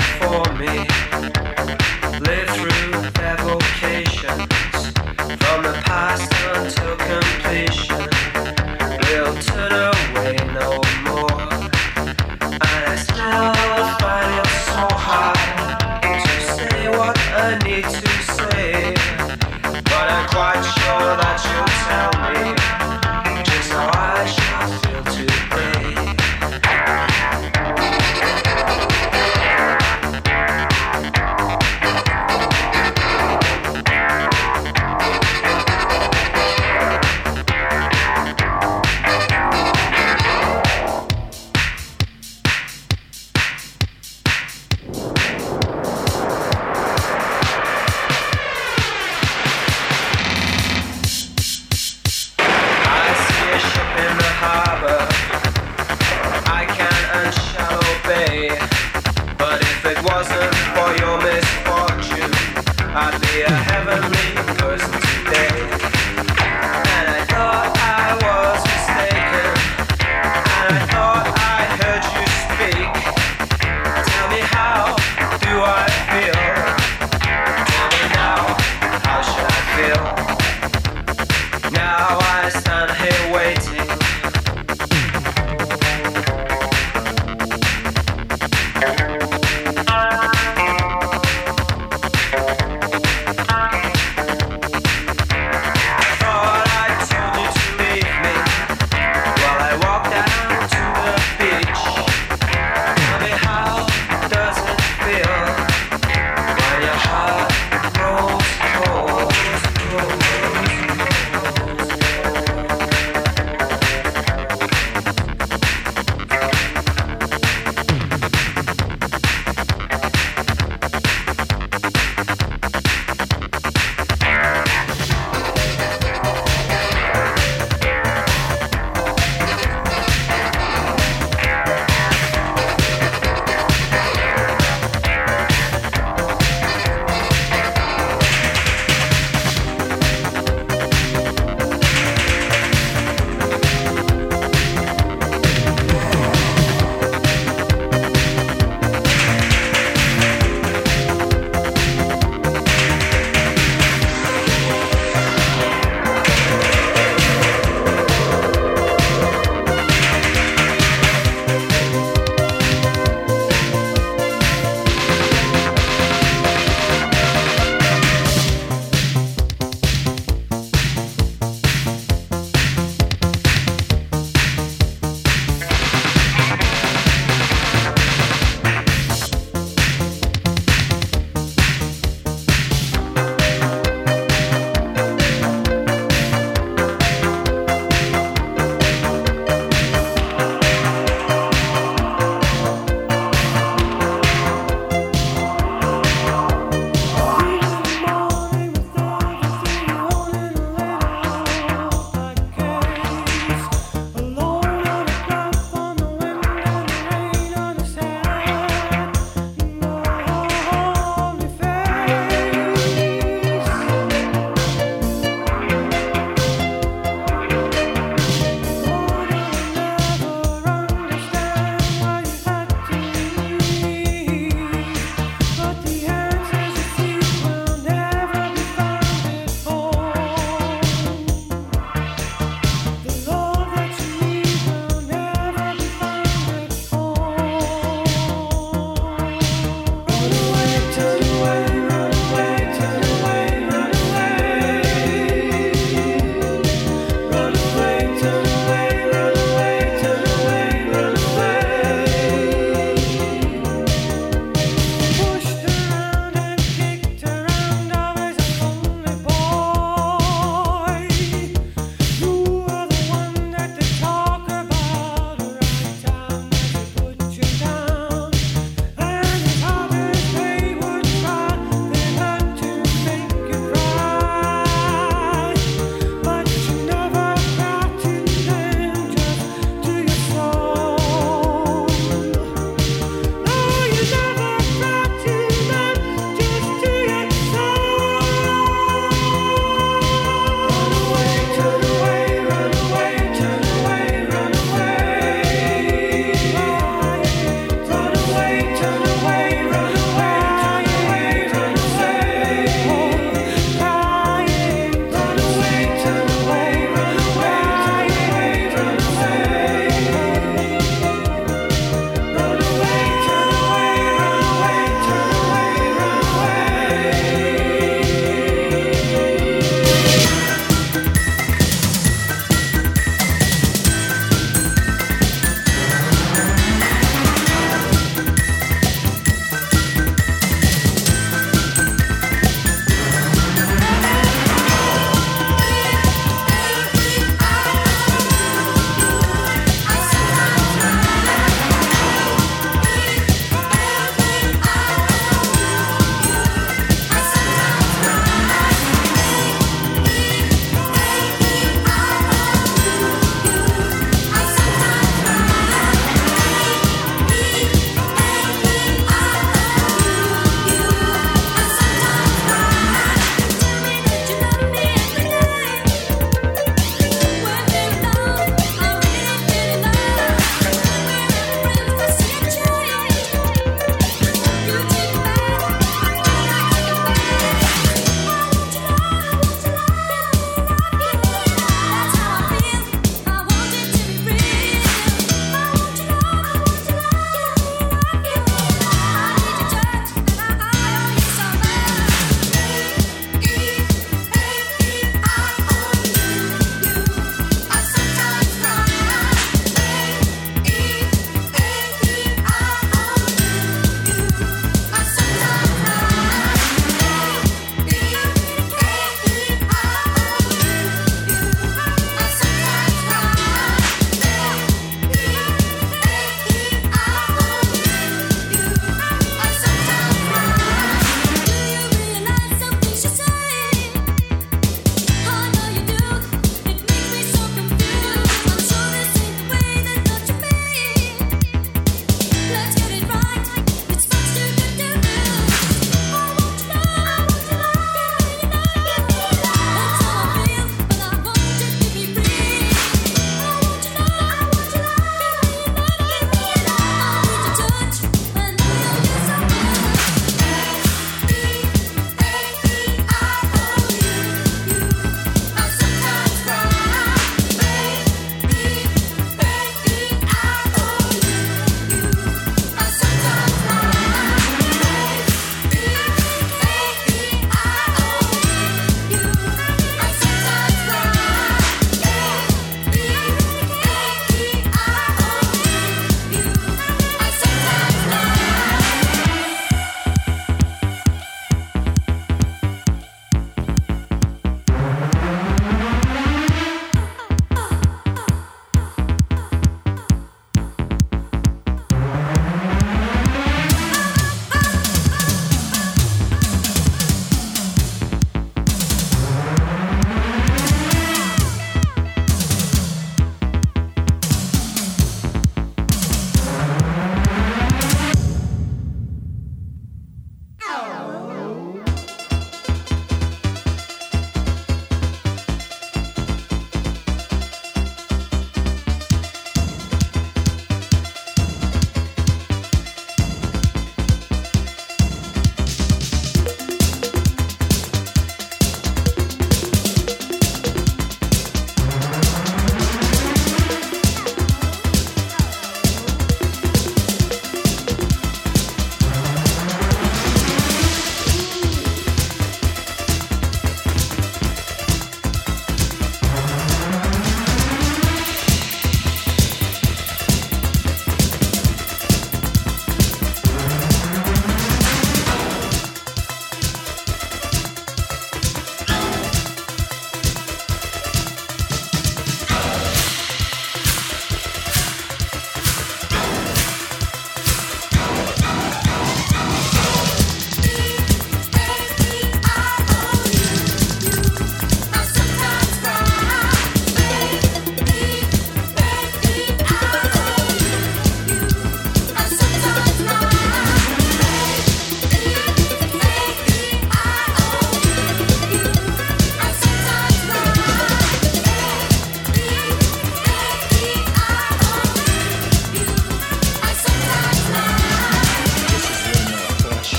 for me.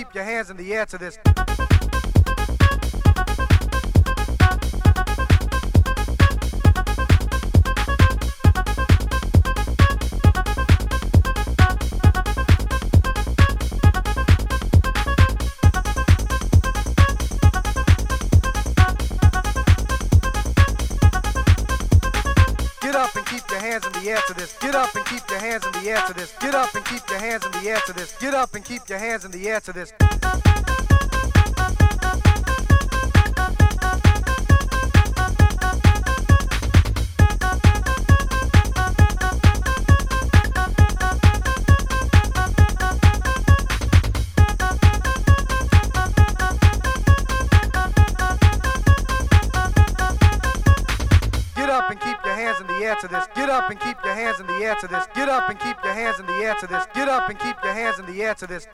Keep your hands in the air to this. And keep your hands in the air to this. Air to this. Get up and keep your hands in the air to this. Get up and keep your hands in the air to this. Get up and keep your hands in the air to this.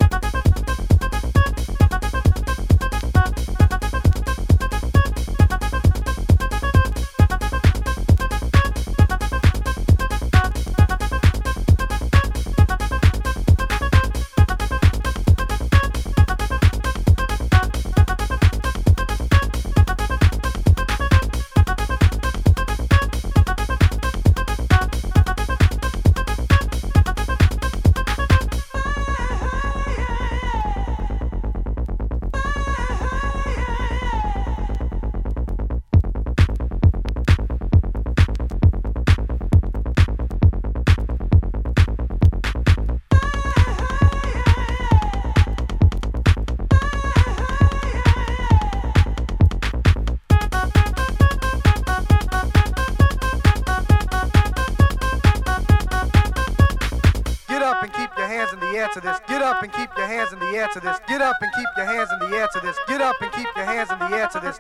Up and keep your hands in the air to this. Get up and keep your hands in the air to this.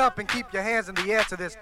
Up and keep your hands in the air to this.